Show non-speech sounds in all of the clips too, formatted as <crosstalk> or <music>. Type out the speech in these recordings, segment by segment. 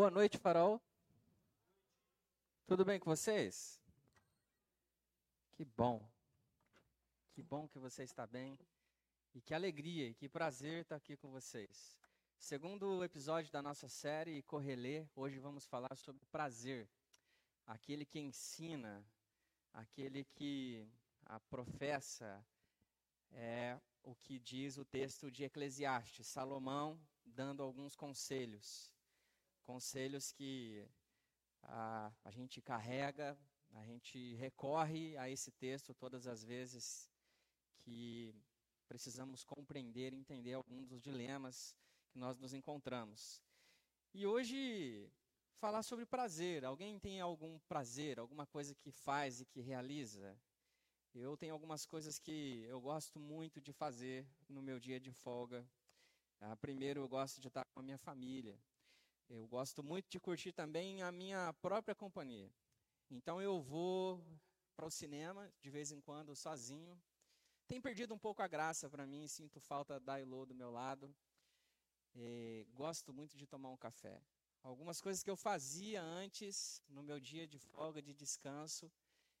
Boa noite, Farol. Tudo bem com vocês? Que bom. Que bom que você está bem. E que alegria e que prazer estar aqui com vocês. Segundo episódio da nossa série Correlê, hoje vamos falar sobre prazer. Aquele que ensina, aquele que a professa, é o que diz o texto de Eclesiastes, Salomão dando alguns conselhos. Conselhos que a, a gente carrega, a gente recorre a esse texto todas as vezes que precisamos compreender entender alguns dos dilemas que nós nos encontramos. E hoje falar sobre prazer. Alguém tem algum prazer, alguma coisa que faz e que realiza? Eu tenho algumas coisas que eu gosto muito de fazer no meu dia de folga. Ah, primeiro, eu gosto de estar com a minha família. Eu gosto muito de curtir também a minha própria companhia. Então, eu vou para o cinema de vez em quando sozinho. Tem perdido um pouco a graça para mim, sinto falta da Ilo do meu lado. E gosto muito de tomar um café. Algumas coisas que eu fazia antes, no meu dia de folga, de descanso,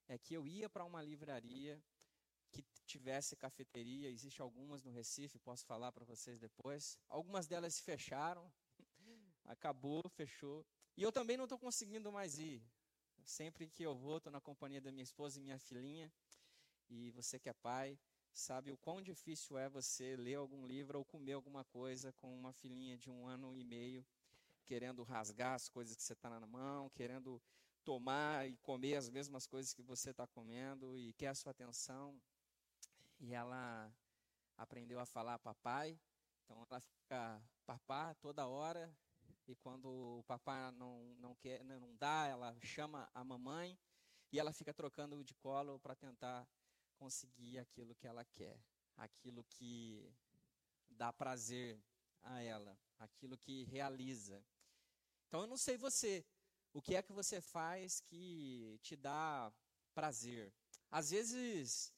é que eu ia para uma livraria que tivesse cafeteria. Existem algumas no Recife, posso falar para vocês depois. Algumas delas se fecharam, acabou, fechou. E eu também não estou conseguindo mais ir. Sempre que eu vou, estou na companhia da minha esposa e minha filhinha. E você que é pai, sabe o quão difícil é você ler algum livro ou comer alguma coisa com uma filhinha de um ano e meio, querendo rasgar as coisas que você está na mão, querendo tomar e comer as mesmas coisas que você está comendo e quer a sua atenção. E ela aprendeu a falar papai, então ela fica papá toda hora, e quando o papai não, não, quer, não dá, ela chama a mamãe, e ela fica trocando de colo para tentar conseguir aquilo que ela quer, aquilo que dá prazer a ela, aquilo que realiza. Então eu não sei você, o que é que você faz que te dá prazer? Às vezes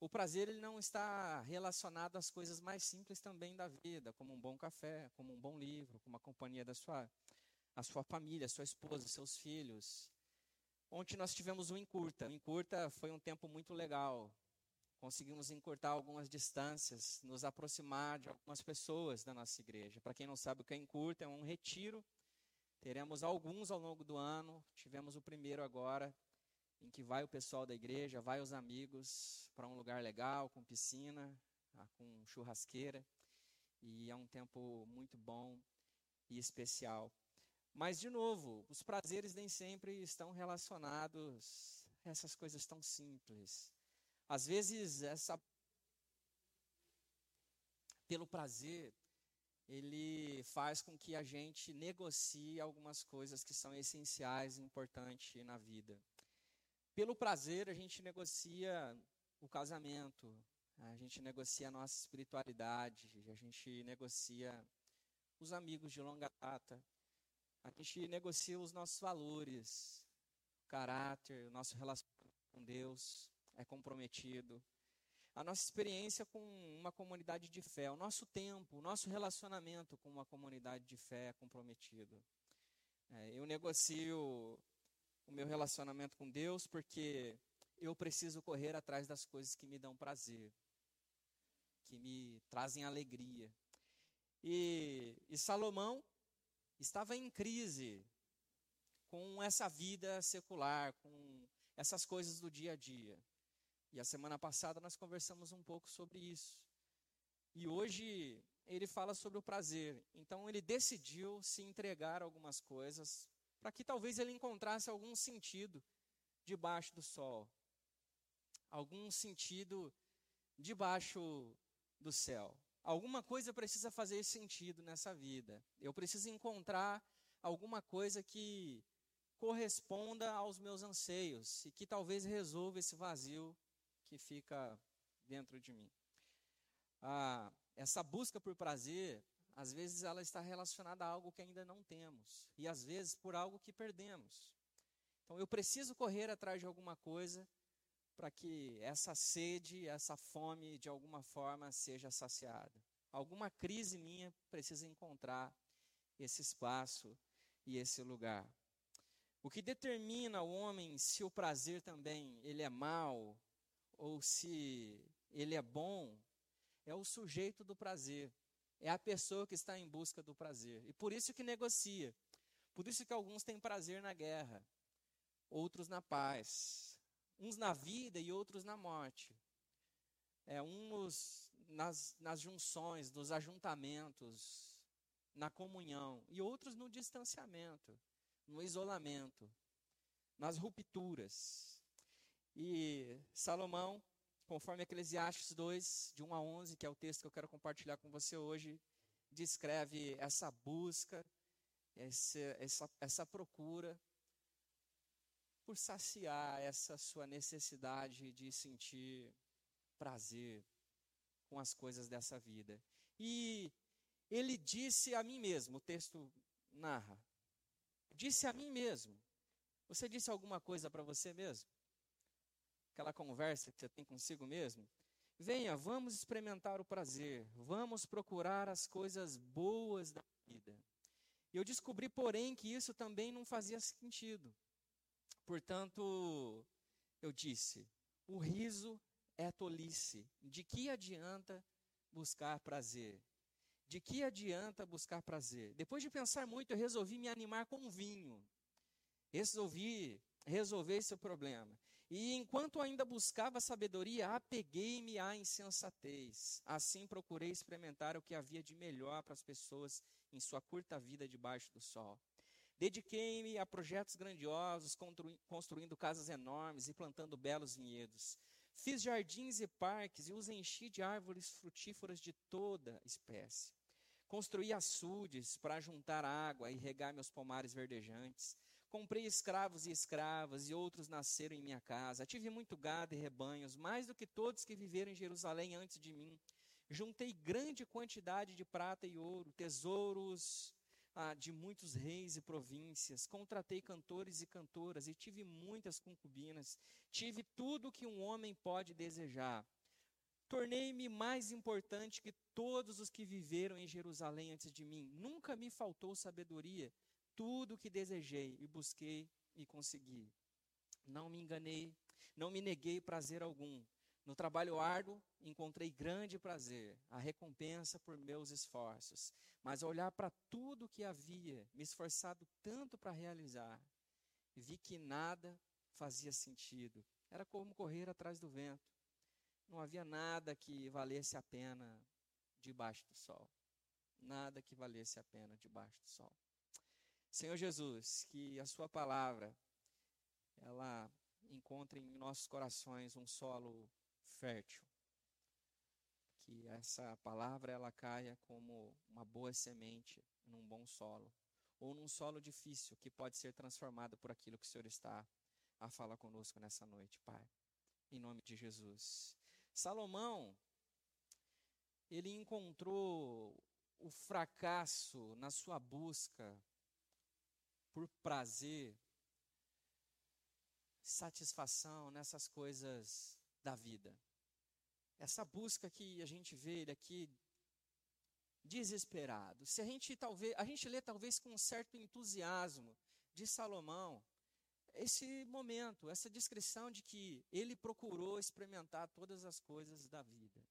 o prazer ele não está relacionado às coisas mais simples também da vida, como um bom café, como um bom livro, como a companhia da sua a sua família, sua esposa, seus filhos. Ontem nós tivemos um encurta. O encurta foi um tempo muito legal conseguimos encurtar algumas distâncias, nos aproximar de algumas pessoas da nossa igreja. Para quem não sabe o que é encurta, é um retiro. Teremos alguns ao longo do ano. Tivemos o primeiro agora, em que vai o pessoal da igreja, vai os amigos para um lugar legal, com piscina, ah, com churrasqueira. E é um tempo muito bom e especial. Mas, de novo, os prazeres nem sempre estão relacionados a essas coisas tão simples. Às vezes, essa pelo prazer, ele faz com que a gente negocie algumas coisas que são essenciais e importantes na vida. Pelo prazer, a gente negocia o casamento, a gente negocia a nossa espiritualidade, a gente negocia os amigos de longa data, a gente negocia os nossos valores, o caráter, o nosso relacionamento com Deus é comprometido. A nossa experiência com uma comunidade de fé, o nosso tempo, o nosso relacionamento com uma comunidade de fé é comprometido. É, eu negocio o meu relacionamento com Deus porque eu preciso correr atrás das coisas que me dão prazer, que me trazem alegria. E, e Salomão estava em crise com essa vida secular, com essas coisas do dia a dia. E a semana passada nós conversamos um pouco sobre isso. E hoje ele fala sobre o prazer. Então ele decidiu se entregar a algumas coisas para que talvez ele encontrasse algum sentido debaixo do sol. Algum sentido debaixo do céu. Alguma coisa precisa fazer sentido nessa vida. Eu preciso encontrar alguma coisa que corresponda aos meus anseios e que talvez resolva esse vazio que fica dentro de mim. Ah, essa busca por prazer, às vezes ela está relacionada a algo que ainda não temos, e às vezes por algo que perdemos. Então eu preciso correr atrás de alguma coisa para que essa sede, essa fome, de alguma forma, seja saciada. Alguma crise minha precisa encontrar esse espaço e esse lugar. O que determina o homem se o prazer também ele é mau ou se ele é bom é o sujeito do prazer. É a pessoa que está em busca do prazer. E por isso que negocia. Por isso que alguns têm prazer na guerra, outros na paz, uns na vida e outros na morte. É, uns nas, nas junções, nos ajuntamentos, na comunhão, e outros no distanciamento, no isolamento, nas rupturas. E Salomão, conforme Eclesiastes 2, de 1 a 11, que é o texto que eu quero compartilhar com você hoje, descreve essa busca, essa, essa, essa procura por saciar essa sua necessidade de sentir prazer com as coisas dessa vida. E ele disse a mim mesmo, o texto narra, disse a mim mesmo. Você disse alguma coisa para você mesmo? Aquela conversa que você tem consigo mesmo? Venha, vamos experimentar o prazer, vamos procurar as coisas boas da vida. E eu descobri, porém, que isso também não fazia sentido. Portanto, eu disse: o riso é tolice. De que adianta buscar prazer? De que adianta buscar prazer? Depois de pensar muito, eu resolvi me animar com vinho. Resolvi resolver esse problema. E enquanto ainda buscava sabedoria, apeguei-me à insensatez. Assim procurei experimentar o que havia de melhor para as pessoas em sua curta vida debaixo do sol. Dediquei-me a projetos grandiosos, construindo casas enormes e plantando belos vinhedos. Fiz jardins e parques e os enchi de árvores frutíferas de toda espécie. Construí açudes para juntar água e regar meus pomares verdejantes. Comprei escravos e escravas, e outros nasceram em minha casa. Tive muito gado e rebanhos, mais do que todos que viveram em Jerusalém antes de mim. Juntei grande quantidade de prata e ouro, tesouros ah, de muitos reis e províncias, contratei cantores e cantoras e tive muitas concubinas, tive tudo que um homem pode desejar. Tornei-me mais importante que todos os que viveram em Jerusalém antes de mim. Nunca me faltou sabedoria. Tudo o que desejei e busquei e consegui. Não me enganei, não me neguei prazer algum. No trabalho árduo, encontrei grande prazer, a recompensa por meus esforços. Mas ao olhar para tudo que havia me esforçado tanto para realizar, vi que nada fazia sentido. Era como correr atrás do vento. Não havia nada que valesse a pena debaixo do sol. Nada que valesse a pena debaixo do sol. Senhor Jesus, que a Sua palavra ela encontre em nossos corações um solo fértil. Que essa palavra ela caia como uma boa semente num bom solo ou num solo difícil que pode ser transformado por aquilo que o Senhor está a falar conosco nessa noite, Pai. Em nome de Jesus. Salomão ele encontrou o fracasso na sua busca por prazer, satisfação nessas coisas da vida. Essa busca que a gente vê ele aqui desesperado. Se a gente talvez, a gente lê talvez com um certo entusiasmo de Salomão, esse momento, essa descrição de que ele procurou experimentar todas as coisas da vida.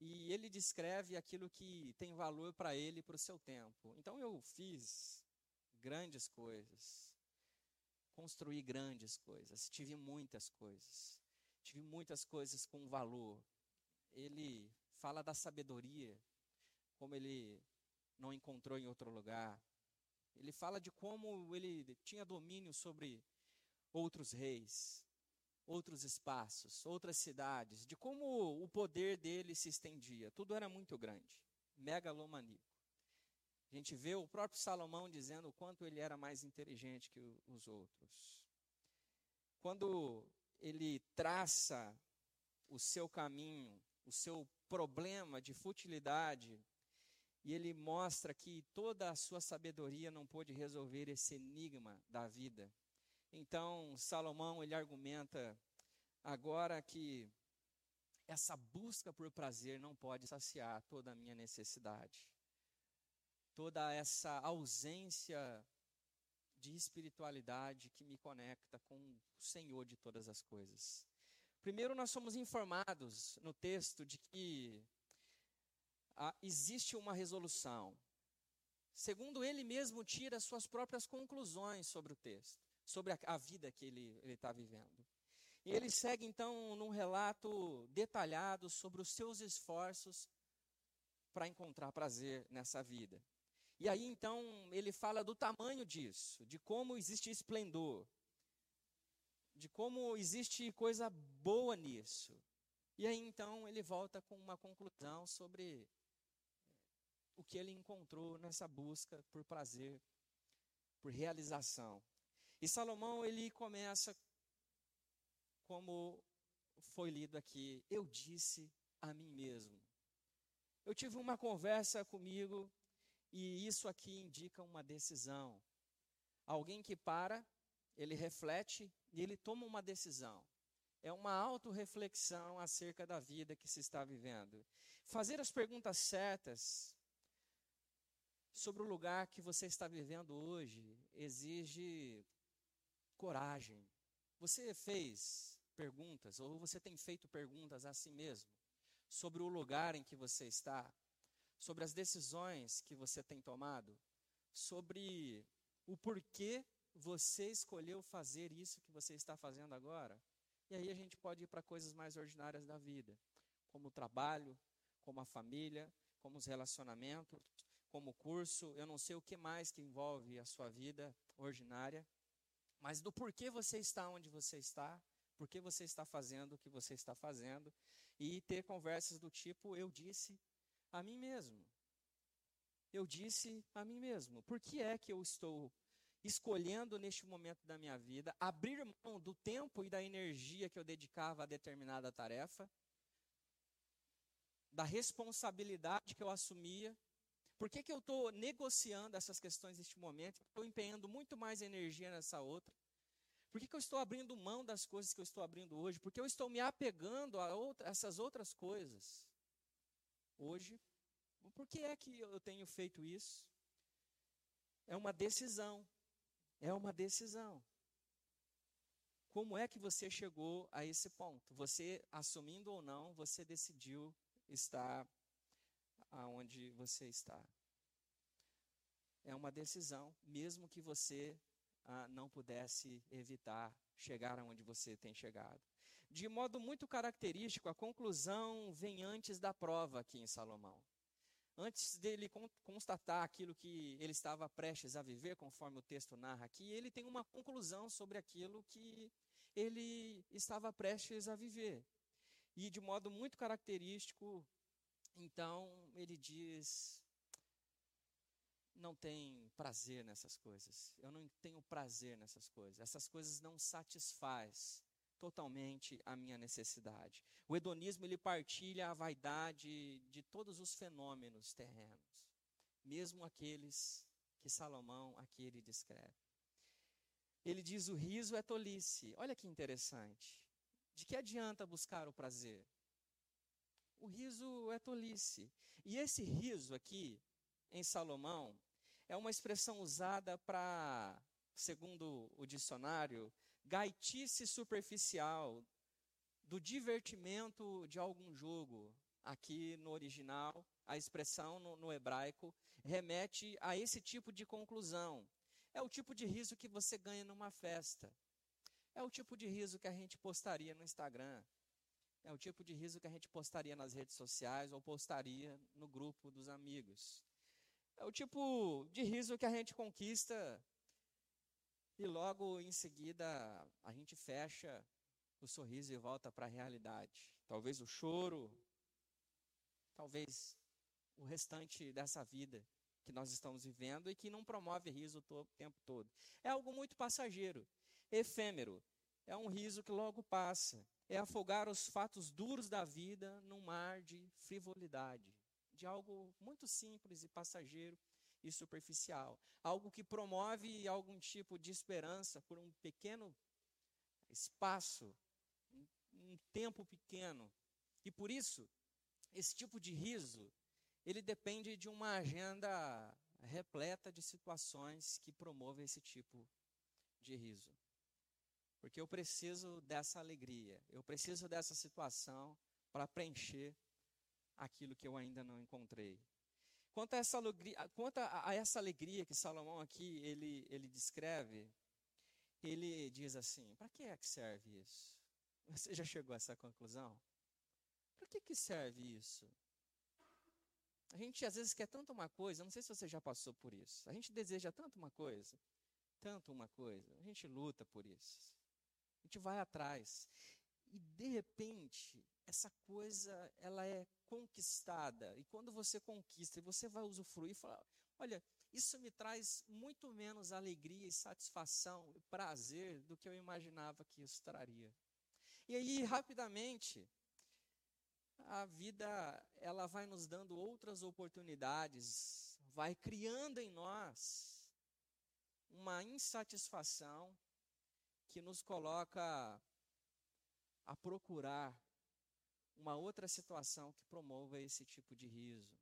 E ele descreve aquilo que tem valor para ele para o seu tempo. Então eu fiz grandes coisas, construí grandes coisas, tive muitas coisas. Tive muitas coisas com valor. Ele fala da sabedoria, como ele não encontrou em outro lugar. Ele fala de como ele tinha domínio sobre outros reis, outros espaços, outras cidades, de como o poder dele se estendia. Tudo era muito grande, megalomaníaco. A gente vê o próprio Salomão dizendo o quanto ele era mais inteligente que os outros. Quando ele traça o seu caminho, o seu problema de futilidade, e ele mostra que toda a sua sabedoria não pôde resolver esse enigma da vida. Então, Salomão, ele argumenta agora que essa busca por prazer não pode saciar toda a minha necessidade. Toda essa ausência de espiritualidade que me conecta com o Senhor de todas as coisas. Primeiro, nós somos informados no texto de que ah, existe uma resolução. Segundo, ele mesmo tira suas próprias conclusões sobre o texto, sobre a, a vida que ele está vivendo. E ele segue então num relato detalhado sobre os seus esforços para encontrar prazer nessa vida. E aí então ele fala do tamanho disso, de como existe esplendor, de como existe coisa boa nisso. E aí então ele volta com uma conclusão sobre o que ele encontrou nessa busca por prazer, por realização. E Salomão ele começa como foi lido aqui, eu disse a mim mesmo. Eu tive uma conversa comigo e isso aqui indica uma decisão. Alguém que para, ele reflete e ele toma uma decisão. É uma autorreflexão acerca da vida que se está vivendo. Fazer as perguntas certas sobre o lugar que você está vivendo hoje exige coragem. Você fez perguntas, ou você tem feito perguntas a si mesmo, sobre o lugar em que você está, sobre as decisões que você tem tomado, sobre o porquê você escolheu fazer isso que você está fazendo agora. E aí a gente pode ir para coisas mais ordinárias da vida, como o trabalho, como a família, como os relacionamentos, como o curso, eu não sei o que mais que envolve a sua vida ordinária, mas do porquê você está onde você está, por que você está fazendo o que você está fazendo e ter conversas do tipo eu disse a mim mesmo. Eu disse a mim mesmo. Por que é que eu estou escolhendo neste momento da minha vida abrir mão do tempo e da energia que eu dedicava a determinada tarefa, da responsabilidade que eu assumia? Por que, que eu estou negociando essas questões neste momento? Estou empenhando muito mais energia nessa outra. Por que, que eu estou abrindo mão das coisas que eu estou abrindo hoje? Porque eu estou me apegando a outra, essas outras coisas hoje. Por que é que eu tenho feito isso? É uma decisão. É uma decisão. Como é que você chegou a esse ponto? Você, assumindo ou não, você decidiu estar aonde você está. É uma decisão, mesmo que você ah, não pudesse evitar chegar aonde você tem chegado. De modo muito característico, a conclusão vem antes da prova aqui em Salomão. Antes dele constatar aquilo que ele estava prestes a viver, conforme o texto narra aqui, ele tem uma conclusão sobre aquilo que ele estava prestes a viver. E de modo muito característico, então, ele diz: não tem prazer nessas coisas. Eu não tenho prazer nessas coisas. Essas coisas não satisfaz totalmente a minha necessidade. O hedonismo ele partilha a vaidade de todos os fenômenos terrenos, mesmo aqueles que Salomão aqui ele descreve. Ele diz o riso é tolice. Olha que interessante. De que adianta buscar o prazer? O riso é tolice. E esse riso aqui, em Salomão, é uma expressão usada para, segundo o dicionário, gaitice superficial, do divertimento de algum jogo. Aqui no original, a expressão no, no hebraico remete a esse tipo de conclusão. É o tipo de riso que você ganha numa festa. É o tipo de riso que a gente postaria no Instagram. É o tipo de riso que a gente postaria nas redes sociais ou postaria no grupo dos amigos. É o tipo de riso que a gente conquista e logo em seguida a gente fecha o sorriso e volta para a realidade. Talvez o choro, talvez o restante dessa vida que nós estamos vivendo e que não promove riso o tempo todo. É algo muito passageiro, efêmero. É um riso que logo passa é afogar os fatos duros da vida num mar de frivolidade, de algo muito simples e passageiro e superficial, algo que promove algum tipo de esperança por um pequeno espaço, um tempo pequeno. E por isso, esse tipo de riso, ele depende de uma agenda repleta de situações que promovem esse tipo de riso. Porque eu preciso dessa alegria, eu preciso dessa situação para preencher aquilo que eu ainda não encontrei. Quanto a essa alegria, quanto a essa alegria que Salomão aqui ele, ele descreve, ele diz assim: para que é que serve isso? <laughs> Você já chegou a essa conclusão? Para que, que serve isso? A gente às vezes quer tanto uma coisa, não sei se você já passou por isso. A gente deseja tanto uma coisa, tanto uma coisa, a gente luta por isso. A gente vai atrás. E de repente, essa coisa, ela é conquistada. E quando você conquista e você vai usufruir falar, olha, isso me traz muito menos alegria e satisfação e prazer do que eu imaginava que isso traria. E aí, rapidamente, a vida ela vai nos dando outras oportunidades, vai criando em nós uma insatisfação que nos coloca a procurar uma outra situação que promova esse tipo de riso,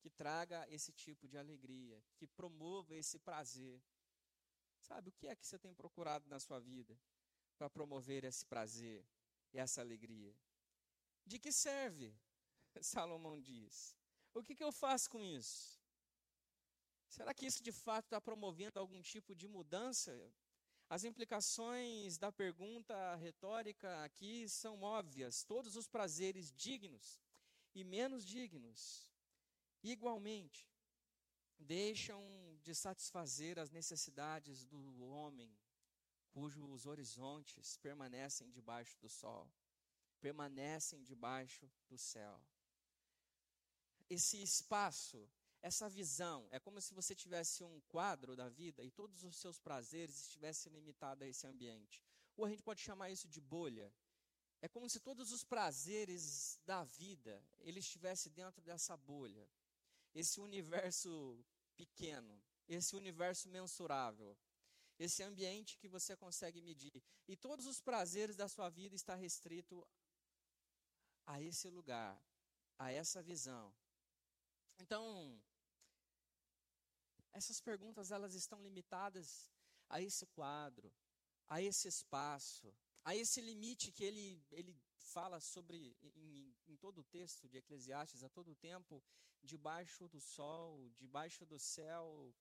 que traga esse tipo de alegria, que promova esse prazer. Sabe, o que é que você tem procurado na sua vida para promover esse prazer essa alegria? De que serve? <laughs> Salomão diz. O que, que eu faço com isso? Será que isso de fato está promovendo algum tipo de mudança? As implicações da pergunta retórica aqui são óbvias. Todos os prazeres dignos e menos dignos, igualmente, deixam de satisfazer as necessidades do homem, cujos horizontes permanecem debaixo do sol permanecem debaixo do céu. Esse espaço, essa visão, é como se você tivesse um quadro da vida e todos os seus prazeres estivessem limitados a esse ambiente. Ou a gente pode chamar isso de bolha. É como se todos os prazeres da vida ele estivesse dentro dessa bolha. Esse universo pequeno, esse universo mensurável, esse ambiente que você consegue medir. E todos os prazeres da sua vida está restrito a esse lugar, a essa visão. Então, essas perguntas elas estão limitadas a esse quadro, a esse espaço, a esse limite que ele, ele fala sobre em, em todo o texto de Eclesiastes, a todo tempo, debaixo do sol, debaixo do céu.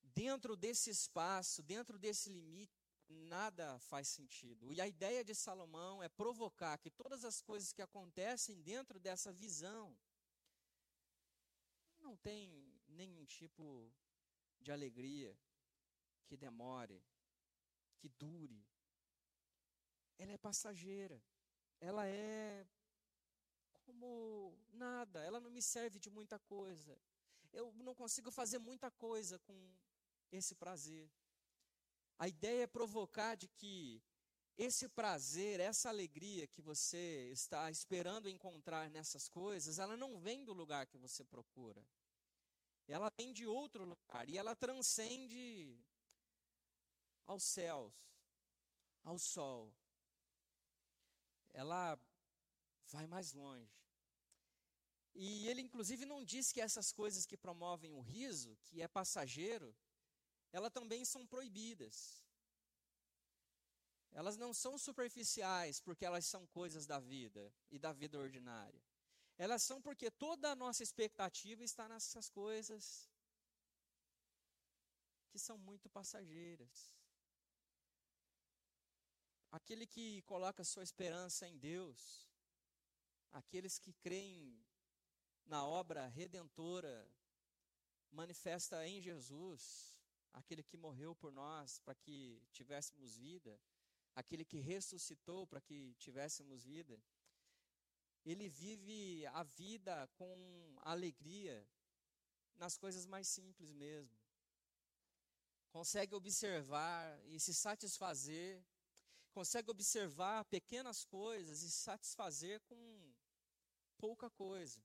Dentro desse espaço, dentro desse limite, nada faz sentido. E a ideia de Salomão é provocar que todas as coisas que acontecem dentro dessa visão não tem nenhum tipo de alegria que demore, que dure. Ela é passageira. Ela é como nada, ela não me serve de muita coisa. Eu não consigo fazer muita coisa com esse prazer. A ideia é provocar de que esse prazer, essa alegria que você está esperando encontrar nessas coisas, ela não vem do lugar que você procura. Ela vem de outro lugar e ela transcende aos céus, ao sol. Ela vai mais longe. E ele, inclusive, não diz que essas coisas que promovem o riso, que é passageiro, elas também são proibidas. Elas não são superficiais porque elas são coisas da vida e da vida ordinária. Elas são porque toda a nossa expectativa está nessas coisas que são muito passageiras. Aquele que coloca sua esperança em Deus, aqueles que creem na obra redentora manifesta em Jesus, aquele que morreu por nós para que tivéssemos vida, aquele que ressuscitou para que tivéssemos vida, ele vive a vida com alegria nas coisas mais simples mesmo. Consegue observar e se satisfazer, consegue observar pequenas coisas e se satisfazer com pouca coisa.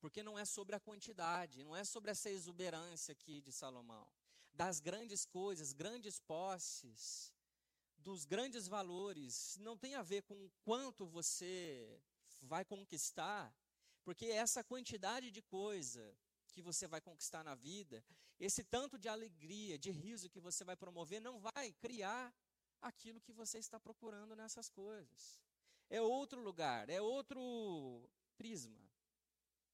Porque não é sobre a quantidade, não é sobre essa exuberância aqui de Salomão. Das grandes coisas, grandes posses, dos grandes valores, não tem a ver com quanto você vai conquistar, Porque essa quantidade de coisa que você vai conquistar na vida, esse tanto de alegria, de riso que você vai promover, não vai criar aquilo que você está procurando nessas coisas. É outro lugar, é outro prisma.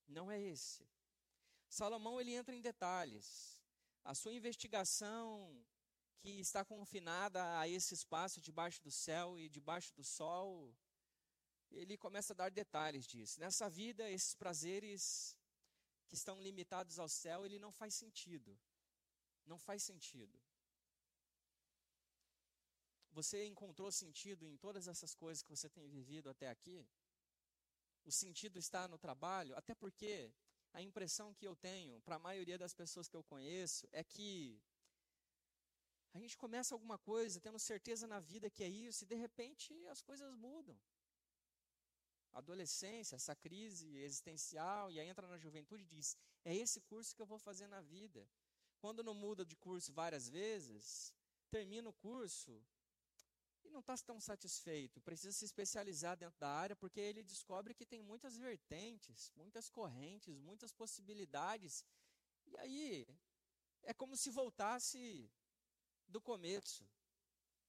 Não é esse. Salomão ele entra em detalhes. A sua investigação que está confinada a esse espaço debaixo do céu e debaixo do sol, ele começa a dar detalhes disso. Nessa vida, esses prazeres que estão limitados ao céu, ele não faz sentido. Não faz sentido. Você encontrou sentido em todas essas coisas que você tem vivido até aqui? O sentido está no trabalho? Até porque a impressão que eu tenho, para a maioria das pessoas que eu conheço, é que gente começa alguma coisa tendo certeza na vida que é isso, e de repente as coisas mudam. Adolescência, essa crise existencial, e aí entra na juventude e diz: é esse curso que eu vou fazer na vida. Quando não muda de curso várias vezes, termina o curso e não está tão satisfeito, precisa se especializar dentro da área, porque ele descobre que tem muitas vertentes, muitas correntes, muitas possibilidades. E aí é como se voltasse do começo.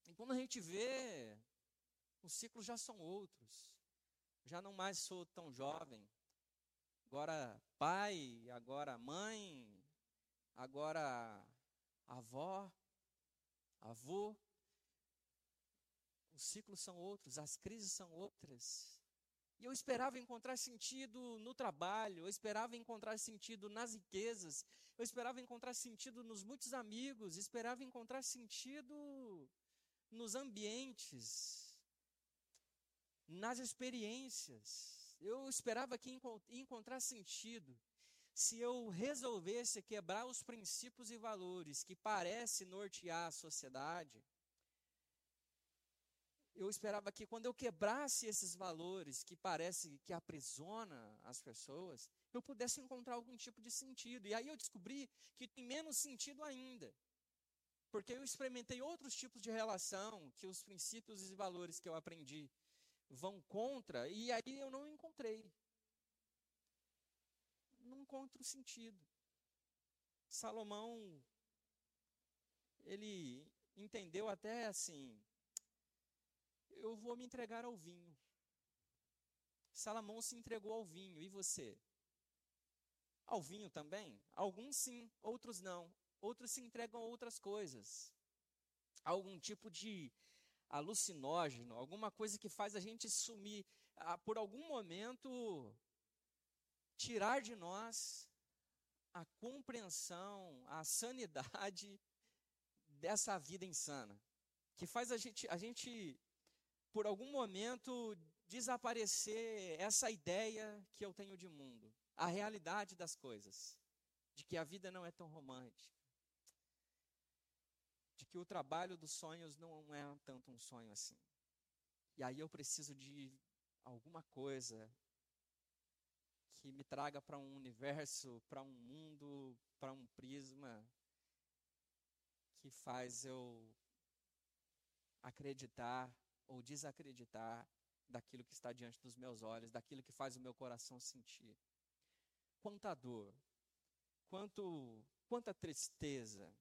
E quando a gente vê, os ciclos já são outros. Já não mais sou tão jovem. Agora pai, agora mãe, agora avó, avô. Os ciclos são outros, as crises são outras. E eu esperava encontrar sentido no trabalho, eu esperava encontrar sentido nas riquezas, eu esperava encontrar sentido nos muitos amigos, esperava encontrar sentido nos ambientes, nas experiências. Eu esperava que encontrar sentido se eu resolvesse quebrar os princípios e valores que parece nortear a sociedade eu esperava que quando eu quebrasse esses valores que parece que aprisiona as pessoas, eu pudesse encontrar algum tipo de sentido. E aí eu descobri que tem menos sentido ainda. Porque eu experimentei outros tipos de relação que os princípios e valores que eu aprendi vão contra, e aí eu não encontrei. Não encontro sentido. Salomão, ele entendeu até assim, eu vou me entregar ao vinho. Salomão se entregou ao vinho, e você? Ao vinho também? Alguns sim, outros não. Outros se entregam a outras coisas. Algum tipo de alucinógeno, alguma coisa que faz a gente sumir, por algum momento, tirar de nós a compreensão, a sanidade <laughs> dessa vida insana, que faz a gente, a gente por algum momento, desaparecer essa ideia que eu tenho de mundo, a realidade das coisas, de que a vida não é tão romântica, de que o trabalho dos sonhos não é tanto um sonho assim. E aí eu preciso de alguma coisa que me traga para um universo, para um mundo, para um prisma que faz eu acreditar ou desacreditar daquilo que está diante dos meus olhos, daquilo que faz o meu coração sentir. Quanta dor, quanto, quanta tristeza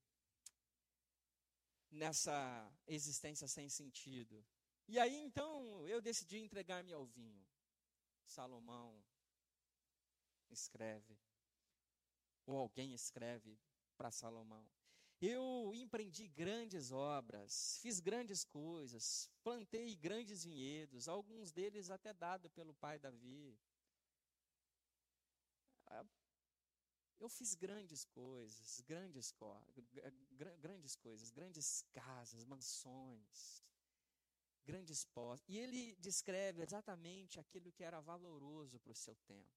nessa existência sem sentido. E aí então eu decidi entregar-me ao vinho. Salomão escreve, ou alguém escreve para Salomão. Eu empreendi grandes obras, fiz grandes coisas, plantei grandes vinhedos, alguns deles até dado pelo pai Davi. Ah, eu fiz grandes coisas, grandes, grandes coisas, grandes casas, mansões, grandes postos. E ele descreve exatamente aquilo que era valoroso para o seu tempo.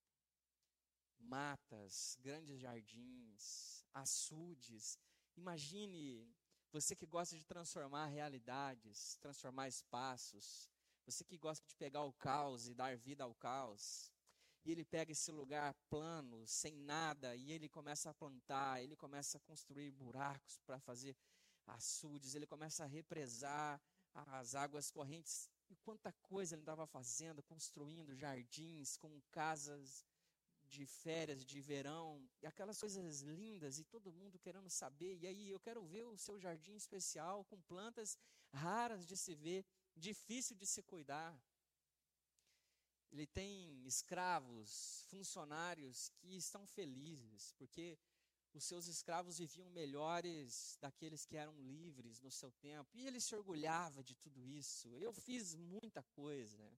Matas, grandes jardins, açudes, Imagine você que gosta de transformar realidades, transformar espaços, você que gosta de pegar o caos e dar vida ao caos. E ele pega esse lugar plano, sem nada, e ele começa a plantar, ele começa a construir buracos para fazer açudes, ele começa a represar as águas correntes. E quanta coisa ele estava fazendo, construindo jardins com casas de férias, de verão, e aquelas coisas lindas e todo mundo querendo saber. E aí eu quero ver o seu jardim especial com plantas raras de se ver, difícil de se cuidar. Ele tem escravos, funcionários que estão felizes, porque os seus escravos viviam melhores daqueles que eram livres no seu tempo. E ele se orgulhava de tudo isso. Eu fiz muita coisa.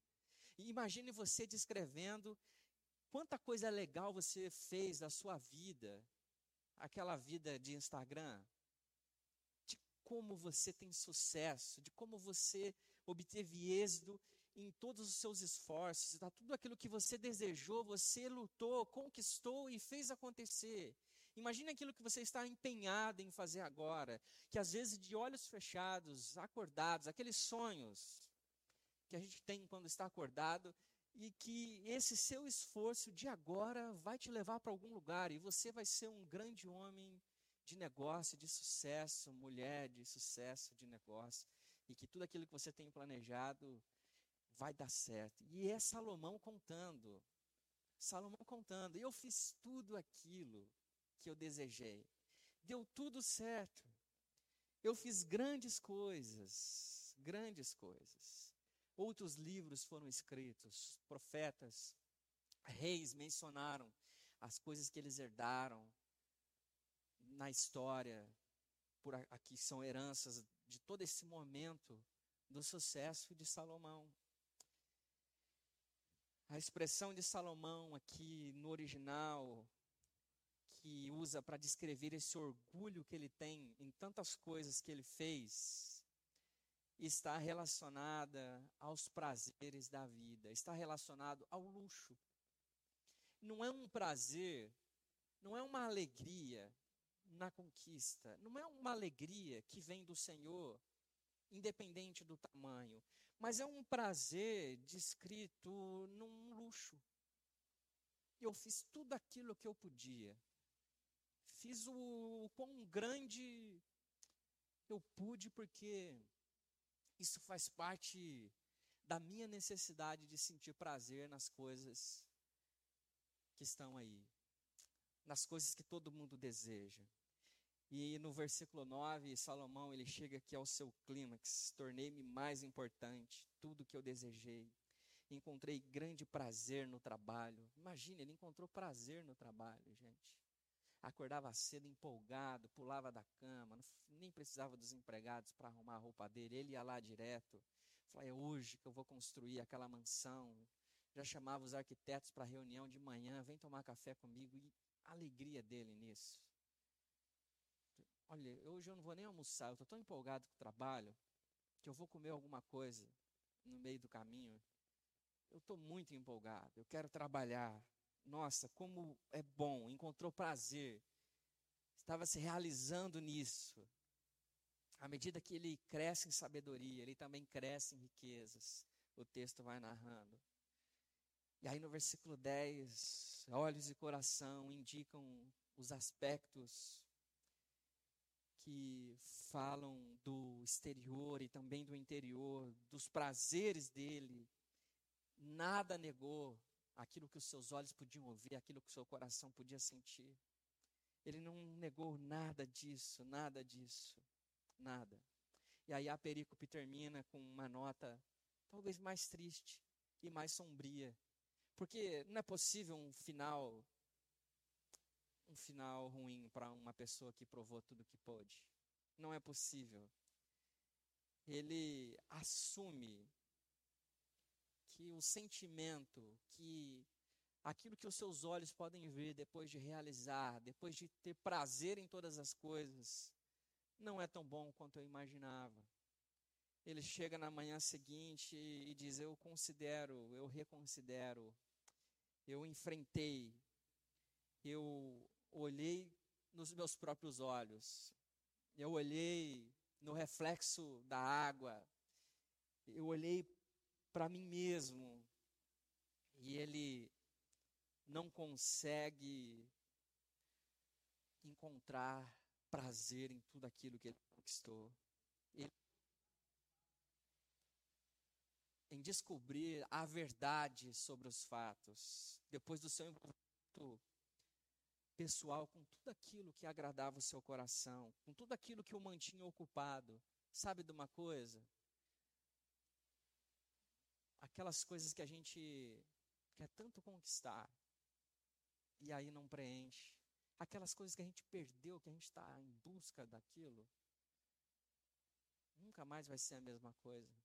E imagine você descrevendo quanta coisa legal você fez da sua vida, aquela vida de Instagram, de como você tem sucesso, de como você obteve êxito em todos os seus esforços, tá? tudo aquilo que você desejou, você lutou, conquistou e fez acontecer. Imagine aquilo que você está empenhado em fazer agora, que às vezes de olhos fechados, acordados, aqueles sonhos que a gente tem quando está acordado, e que esse seu esforço de agora vai te levar para algum lugar e você vai ser um grande homem de negócio, de sucesso, mulher de sucesso, de negócio, e que tudo aquilo que você tem planejado vai dar certo. E é Salomão contando. Salomão contando. Eu fiz tudo aquilo que eu desejei. Deu tudo certo. Eu fiz grandes coisas, grandes coisas. Outros livros foram escritos, profetas, reis mencionaram as coisas que eles herdaram na história, por aqui são heranças de todo esse momento do sucesso de Salomão. A expressão de Salomão aqui no original, que usa para descrever esse orgulho que ele tem em tantas coisas que ele fez, está relacionada aos prazeres da vida, está relacionado ao luxo. Não é um prazer, não é uma alegria na conquista, não é uma alegria que vem do Senhor, independente do tamanho, mas é um prazer descrito num luxo. Eu fiz tudo aquilo que eu podia. Fiz o, o quão grande eu pude, porque isso faz parte da minha necessidade de sentir prazer nas coisas que estão aí, nas coisas que todo mundo deseja. E no versículo 9, Salomão, ele chega aqui ao seu clímax, tornei-me mais importante, tudo que eu desejei. Encontrei grande prazer no trabalho. Imagina, ele encontrou prazer no trabalho, gente. Acordava cedo, empolgado, pulava da cama, nem precisava dos empregados para arrumar a roupa dele, ele ia lá direto. Falava, é hoje que eu vou construir aquela mansão. Já chamava os arquitetos para reunião de manhã, vem tomar café comigo, e a alegria dele nisso olha, hoje eu não vou nem almoçar, eu estou tão empolgado com o trabalho, que eu vou comer alguma coisa no meio do caminho. Eu estou muito empolgado, eu quero trabalhar. Nossa, como é bom, encontrou prazer, estava se realizando nisso. À medida que ele cresce em sabedoria, ele também cresce em riquezas. O texto vai narrando. E aí no versículo 10, olhos e coração indicam os aspectos que falam do exterior e também do interior, dos prazeres dele. Nada negou aquilo que os seus olhos podiam ouvir, aquilo que o seu coração podia sentir. Ele não negou nada disso, nada disso, nada. E aí a perícope termina com uma nota talvez mais triste e mais sombria. Porque não é possível um final um final ruim para uma pessoa que provou tudo que pôde. Não é possível. Ele assume que o sentimento, que aquilo que os seus olhos podem ver depois de realizar, depois de ter prazer em todas as coisas, não é tão bom quanto eu imaginava. Ele chega na manhã seguinte e diz: Eu considero, eu reconsidero, eu enfrentei, eu olhei nos meus próprios olhos, eu olhei no reflexo da água, eu olhei para mim mesmo, e ele não consegue encontrar prazer em tudo aquilo que ele conquistou. Ele, em descobrir a verdade sobre os fatos, depois do seu muito pessoal com tudo aquilo que agradava o seu coração, com tudo aquilo que o mantinha ocupado. Sabe de uma coisa? Aquelas coisas que a gente quer tanto conquistar e aí não preenche. Aquelas coisas que a gente perdeu, que a gente está em busca daquilo, nunca mais vai ser a mesma coisa.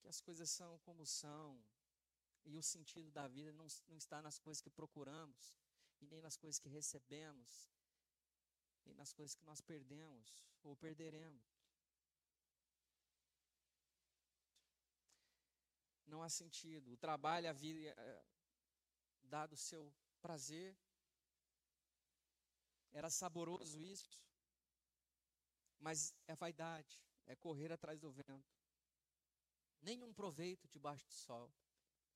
Que as coisas são como são, e o sentido da vida não, não está nas coisas que procuramos, e nem nas coisas que recebemos, e nas coisas que nós perdemos ou perderemos. Não há sentido. O trabalho, a vida, é, dado o seu prazer, era saboroso isso, mas é vaidade, é correr atrás do vento. Nenhum proveito debaixo do sol.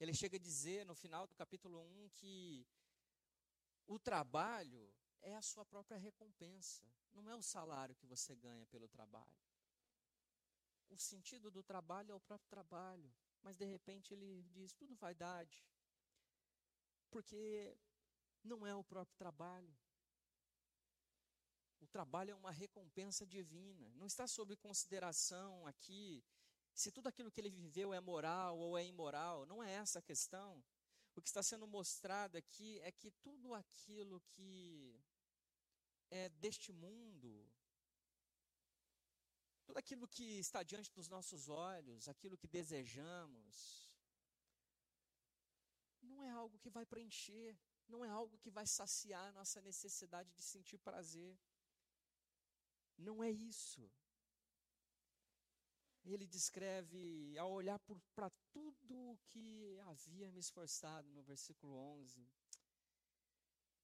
Ele chega a dizer no final do capítulo 1 que o trabalho é a sua própria recompensa, não é o salário que você ganha pelo trabalho. O sentido do trabalho é o próprio trabalho, mas de repente ele diz tudo vaidade, porque não é o próprio trabalho. O trabalho é uma recompensa divina, não está sob consideração aqui se tudo aquilo que ele viveu é moral ou é imoral, não é essa a questão. O que está sendo mostrado aqui é que tudo aquilo que é deste mundo, tudo aquilo que está diante dos nossos olhos, aquilo que desejamos, não é algo que vai preencher, não é algo que vai saciar a nossa necessidade de sentir prazer. Não é isso ele descreve, ao olhar para tudo o que havia me esforçado, no versículo 11,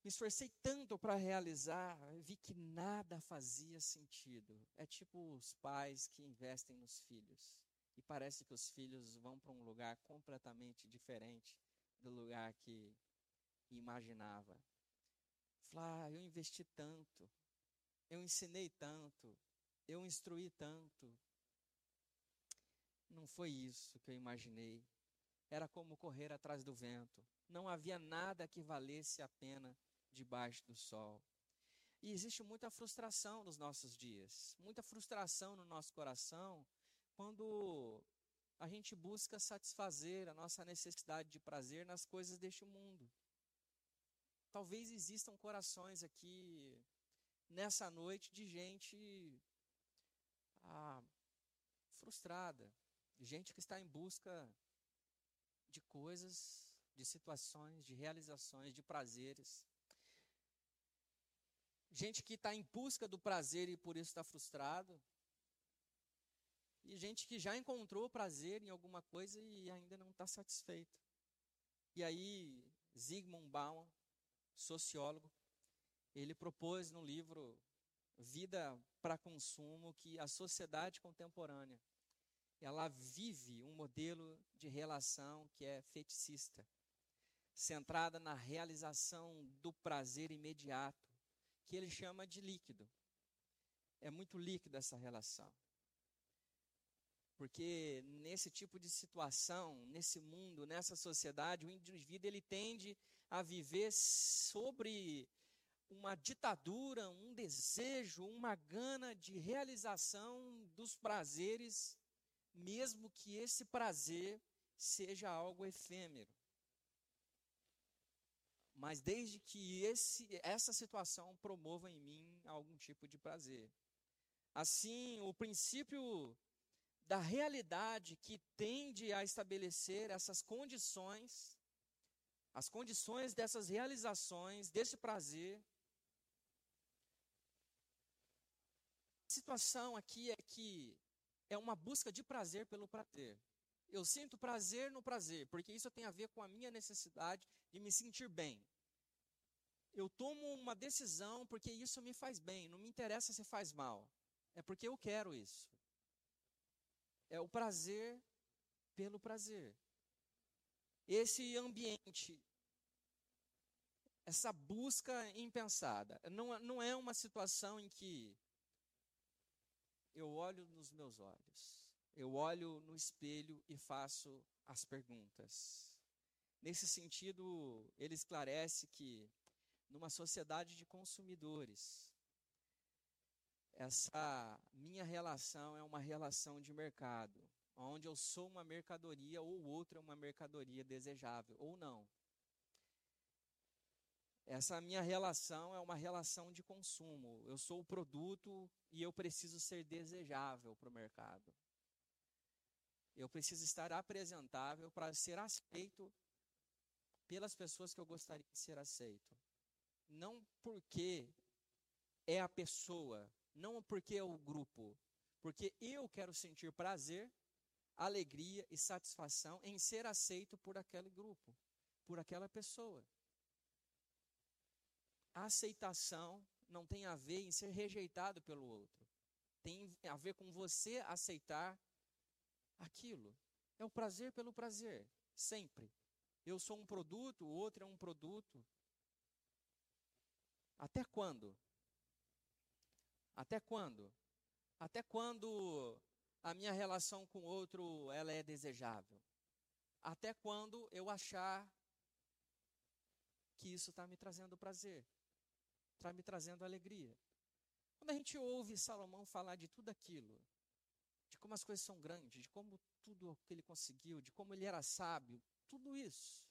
me esforcei tanto para realizar, vi que nada fazia sentido. É tipo os pais que investem nos filhos. E parece que os filhos vão para um lugar completamente diferente do lugar que imaginava. Falar, ah, eu investi tanto, eu ensinei tanto, eu instruí tanto, não foi isso que eu imaginei. Era como correr atrás do vento. Não havia nada que valesse a pena debaixo do sol. E existe muita frustração nos nossos dias, muita frustração no nosso coração, quando a gente busca satisfazer a nossa necessidade de prazer nas coisas deste mundo. Talvez existam corações aqui nessa noite de gente ah, frustrada, gente que está em busca de coisas, de situações, de realizações, de prazeres. Gente que está em busca do prazer e por isso está frustrado. E gente que já encontrou prazer em alguma coisa e ainda não está satisfeito. E aí, Zygmunt Bauman, sociólogo, ele propôs no livro Vida para Consumo que a sociedade contemporânea ela vive um modelo de relação que é feticista, centrada na realização do prazer imediato, que ele chama de líquido. É muito líquida essa relação. Porque nesse tipo de situação, nesse mundo, nessa sociedade, o indivíduo ele tende a viver sobre uma ditadura, um desejo, uma gana de realização dos prazeres mesmo que esse prazer seja algo efêmero. Mas desde que esse, essa situação promova em mim algum tipo de prazer. Assim, o princípio da realidade que tende a estabelecer essas condições, as condições dessas realizações, desse prazer. A situação aqui é que é uma busca de prazer pelo prazer. Eu sinto prazer no prazer, porque isso tem a ver com a minha necessidade de me sentir bem. Eu tomo uma decisão porque isso me faz bem, não me interessa se faz mal. É porque eu quero isso. É o prazer pelo prazer. Esse ambiente, essa busca impensada, não, não é uma situação em que eu olho nos meus olhos, eu olho no espelho e faço as perguntas. Nesse sentido, ele esclarece que numa sociedade de consumidores, essa minha relação é uma relação de mercado, onde eu sou uma mercadoria ou o outro é uma mercadoria desejável, ou não. Essa minha relação é uma relação de consumo. Eu sou o produto e eu preciso ser desejável para o mercado. Eu preciso estar apresentável para ser aceito pelas pessoas que eu gostaria de ser aceito. Não porque é a pessoa, não porque é o grupo, porque eu quero sentir prazer, alegria e satisfação em ser aceito por aquele grupo, por aquela pessoa. A aceitação não tem a ver em ser rejeitado pelo outro. Tem a ver com você aceitar aquilo. É o prazer pelo prazer, sempre. Eu sou um produto, o outro é um produto. Até quando? Até quando? Até quando a minha relação com o outro ela é desejável? Até quando eu achar que isso está me trazendo prazer, está me trazendo alegria? Quando a gente ouve Salomão falar de tudo aquilo, de como as coisas são grandes, de como tudo que ele conseguiu, de como ele era sábio, tudo isso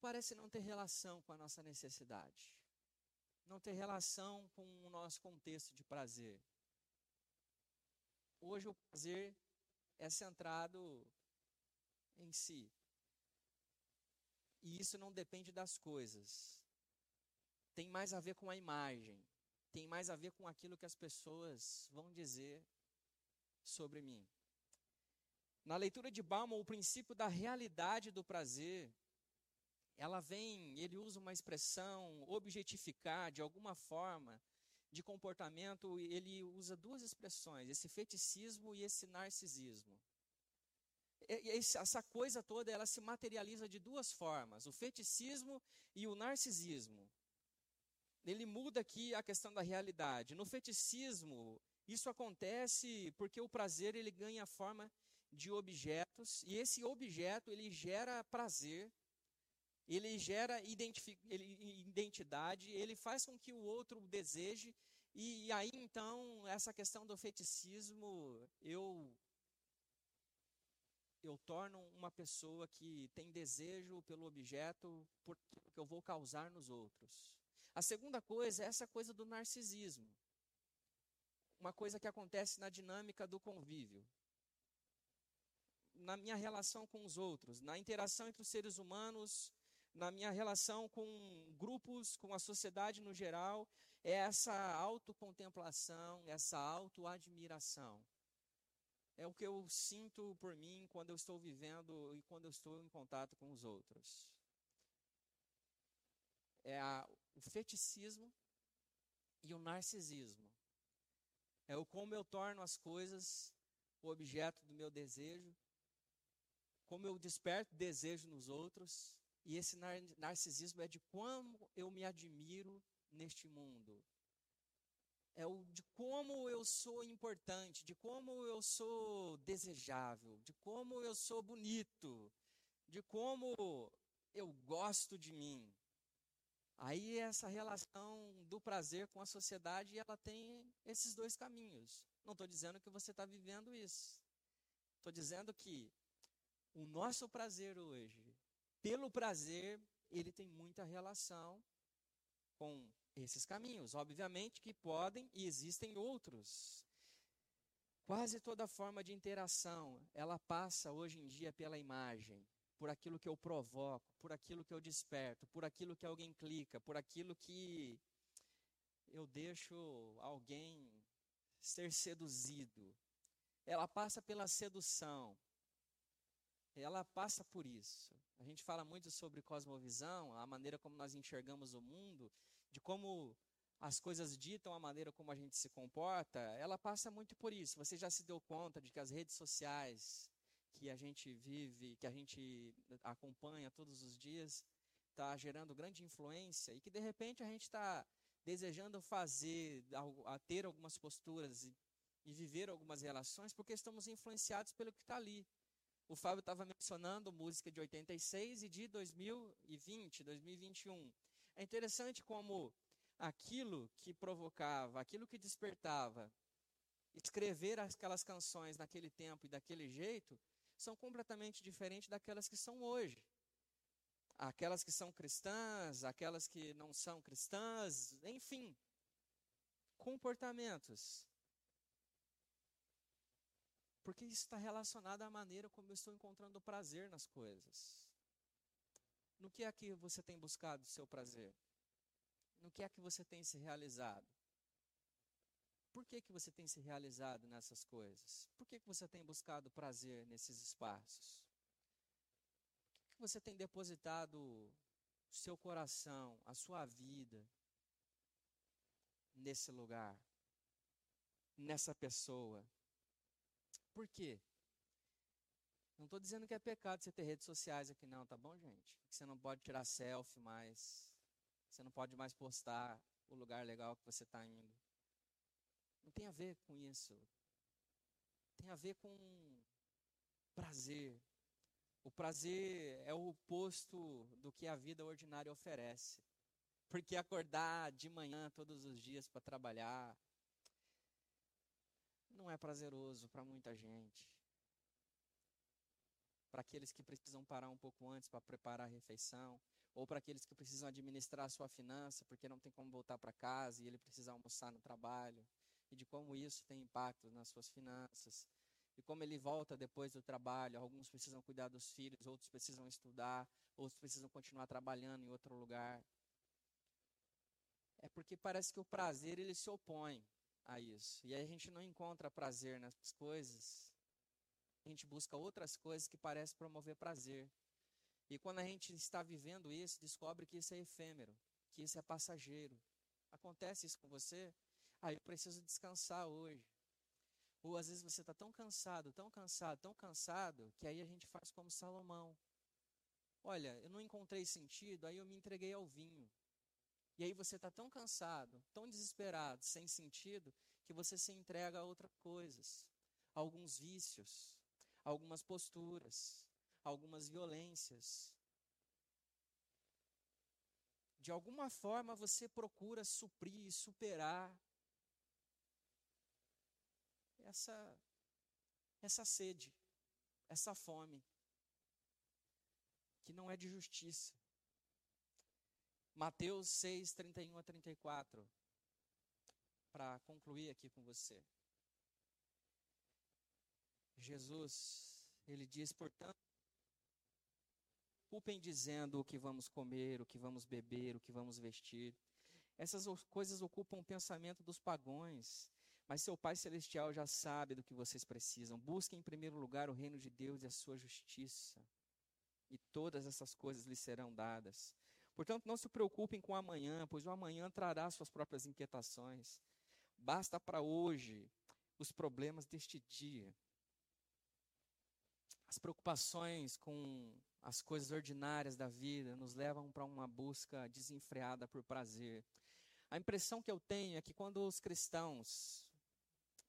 parece não ter relação com a nossa necessidade não ter relação com o nosso contexto de prazer. Hoje o prazer é centrado em si. E isso não depende das coisas. Tem mais a ver com a imagem. Tem mais a ver com aquilo que as pessoas vão dizer sobre mim. Na leitura de Bauman, o princípio da realidade do prazer ela vem, ele usa uma expressão objetificar de alguma forma de comportamento, ele usa duas expressões, esse feticismo e esse narcisismo. Essa coisa toda, ela se materializa de duas formas, o feticismo e o narcisismo. Ele muda aqui a questão da realidade. No feticismo, isso acontece porque o prazer ele ganha a forma de objetos e esse objeto ele gera prazer ele gera identidade, ele faz com que o outro deseje, e aí então, essa questão do feticismo, eu eu torno uma pessoa que tem desejo pelo objeto porque eu vou causar nos outros. A segunda coisa é essa coisa do narcisismo. Uma coisa que acontece na dinâmica do convívio. Na minha relação com os outros, na interação entre os seres humanos, na minha relação com grupos, com a sociedade no geral, é essa autocontemplação, essa autoadmiração. É o que eu sinto por mim quando eu estou vivendo e quando eu estou em contato com os outros. É a, o feticismo e o narcisismo. É o como eu torno as coisas o objeto do meu desejo, como eu desperto desejo nos outros e esse narcisismo é de como eu me admiro neste mundo. É o de como eu sou importante, de como eu sou desejável, de como eu sou bonito, de como eu gosto de mim. Aí essa relação do prazer com a sociedade, ela tem esses dois caminhos. Não estou dizendo que você está vivendo isso. Estou dizendo que o nosso prazer hoje pelo prazer, ele tem muita relação com esses caminhos. Obviamente que podem e existem outros. Quase toda forma de interação, ela passa hoje em dia pela imagem, por aquilo que eu provoco, por aquilo que eu desperto, por aquilo que alguém clica, por aquilo que eu deixo alguém ser seduzido. Ela passa pela sedução, ela passa por isso. A gente fala muito sobre cosmovisão, a maneira como nós enxergamos o mundo, de como as coisas ditam a maneira como a gente se comporta, ela passa muito por isso. Você já se deu conta de que as redes sociais que a gente vive, que a gente acompanha todos os dias, está gerando grande influência e que de repente a gente está desejando fazer, a, ter algumas posturas e, e viver algumas relações porque estamos influenciados pelo que está ali o Fábio estava mencionando música de 86 e de 2020, 2021. É interessante como aquilo que provocava, aquilo que despertava escrever aquelas canções naquele tempo e daquele jeito são completamente diferentes daquelas que são hoje. Aquelas que são cristãs, aquelas que não são cristãs, enfim, comportamentos. Porque isso está relacionado à maneira como eu estou encontrando prazer nas coisas. No que é que você tem buscado o seu prazer? No que é que você tem se realizado? Por que, que você tem se realizado nessas coisas? Por que, que você tem buscado prazer nesses espaços? Por que, que você tem depositado o seu coração, a sua vida nesse lugar, nessa pessoa? Por quê? Não estou dizendo que é pecado você ter redes sociais aqui, não, tá bom, gente? Que você não pode tirar selfie mais, você não pode mais postar o lugar legal que você está indo. Não tem a ver com isso. Tem a ver com prazer. O prazer é o oposto do que a vida ordinária oferece. Porque acordar de manhã todos os dias para trabalhar não é prazeroso para muita gente. Para aqueles que precisam parar um pouco antes para preparar a refeição, ou para aqueles que precisam administrar a sua finança porque não tem como voltar para casa e ele precisa almoçar no trabalho e de como isso tem impacto nas suas finanças. E como ele volta depois do trabalho, alguns precisam cuidar dos filhos, outros precisam estudar, outros precisam continuar trabalhando em outro lugar. É porque parece que o prazer ele se opõe a isso. E aí a gente não encontra prazer nas coisas. A gente busca outras coisas que parecem promover prazer. E quando a gente está vivendo isso, descobre que isso é efêmero, que isso é passageiro. Acontece isso com você? Ah, eu preciso descansar hoje. Ou às vezes você está tão cansado, tão cansado, tão cansado, que aí a gente faz como Salomão. Olha, eu não encontrei sentido, aí eu me entreguei ao vinho. E aí você está tão cansado, tão desesperado, sem sentido, que você se entrega a outras coisas, a alguns vícios, a algumas posturas, algumas violências, de alguma forma você procura suprir e superar essa, essa sede, essa fome, que não é de justiça. Mateus 6, 31 a 34, para concluir aqui com você. Jesus, ele diz, portanto, culpem dizendo o que vamos comer, o que vamos beber, o que vamos vestir. Essas coisas ocupam o pensamento dos pagões mas seu Pai Celestial já sabe do que vocês precisam. Busquem em primeiro lugar o reino de Deus e a sua justiça. E todas essas coisas lhes serão dadas. Portanto, não se preocupem com o amanhã, pois o amanhã trará suas próprias inquietações. Basta para hoje os problemas deste dia. As preocupações com as coisas ordinárias da vida nos levam para uma busca desenfreada por prazer. A impressão que eu tenho é que quando os cristãos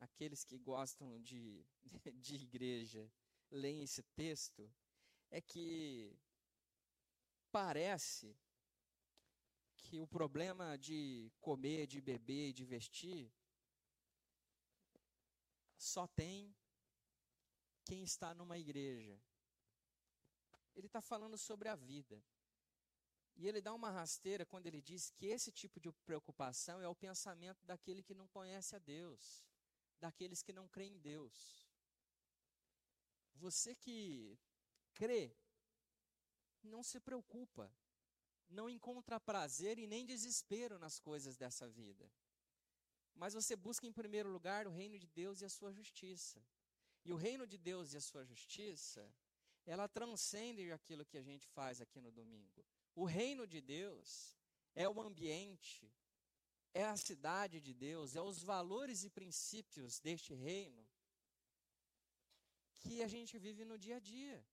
aqueles que gostam de, <laughs> de igreja leem esse texto, é que parece que o problema de comer, de beber, de vestir, só tem quem está numa igreja. Ele está falando sobre a vida. E ele dá uma rasteira quando ele diz que esse tipo de preocupação é o pensamento daquele que não conhece a Deus daqueles que não creem em Deus. Você que crê, não se preocupa, não encontra prazer e nem desespero nas coisas dessa vida. Mas você busca em primeiro lugar o reino de Deus e a sua justiça. E o reino de Deus e a sua justiça, ela transcende aquilo que a gente faz aqui no domingo. O reino de Deus é o ambiente é a cidade de Deus, é os valores e princípios deste reino que a gente vive no dia a dia.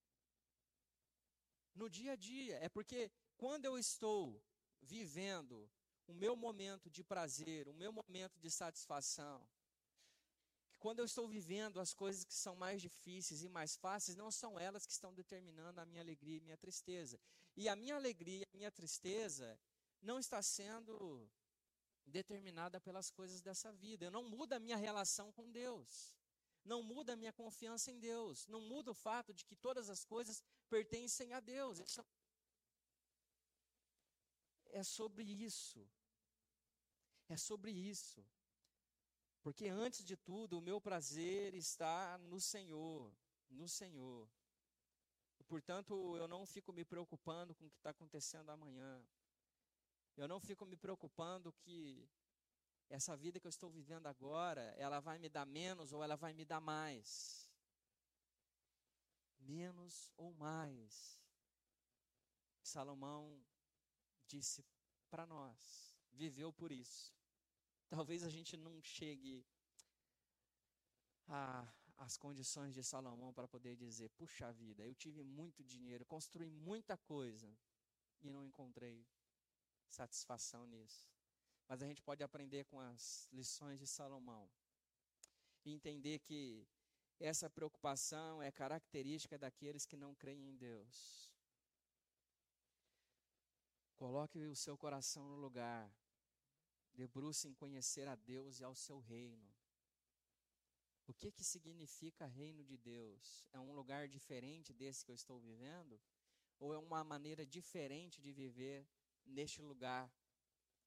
No dia a dia. É porque quando eu estou vivendo o meu momento de prazer, o meu momento de satisfação, Quando eu estou vivendo as coisas que são mais difíceis e mais fáceis, não são elas que estão determinando a minha alegria e minha tristeza. E a minha alegria a minha tristeza não está sendo determinada pelas coisas dessa vida. Eu não muda a minha relação com Deus. Não muda a minha confiança em Deus. Não muda o fato de que todas as coisas pertencem a Deus. É sobre isso. É sobre isso. Porque antes de tudo, o meu prazer está no Senhor, no Senhor. Portanto, eu não fico me preocupando com o que está acontecendo amanhã. Eu não fico me preocupando que essa vida que eu estou vivendo agora, ela vai me dar menos ou ela vai me dar mais. Menos ou mais. Salomão disse para nós, viveu por isso. Talvez a gente não chegue às condições de Salomão para poder dizer: puxa vida, eu tive muito dinheiro, construí muita coisa e não encontrei satisfação nisso. Mas a gente pode aprender com as lições de Salomão e entender que essa preocupação é característica daqueles que não creem em Deus. Coloque o seu coração no lugar debruce em conhecer a Deus e ao seu reino. O que que significa reino de Deus? É um lugar diferente desse que eu estou vivendo? Ou é uma maneira diferente de viver neste lugar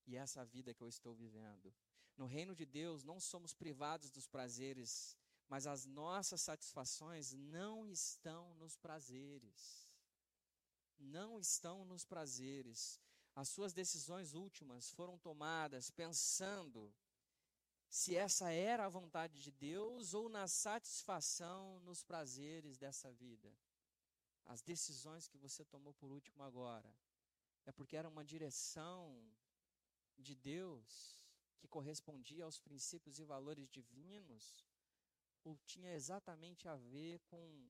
e essa vida que eu estou vivendo? No reino de Deus, não somos privados dos prazeres, mas as nossas satisfações não estão nos prazeres. Não estão nos prazeres as suas decisões últimas foram tomadas pensando se essa era a vontade de Deus ou na satisfação nos prazeres dessa vida. As decisões que você tomou por último agora é porque era uma direção de Deus que correspondia aos princípios e valores divinos ou tinha exatamente a ver com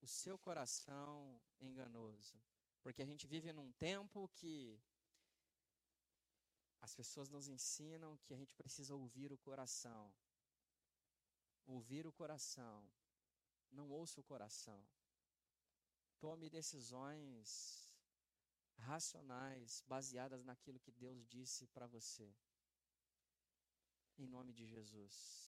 o seu coração enganoso? Porque a gente vive num tempo que as pessoas nos ensinam que a gente precisa ouvir o coração. Ouvir o coração. Não ouça o coração. Tome decisões racionais, baseadas naquilo que Deus disse para você. Em nome de Jesus.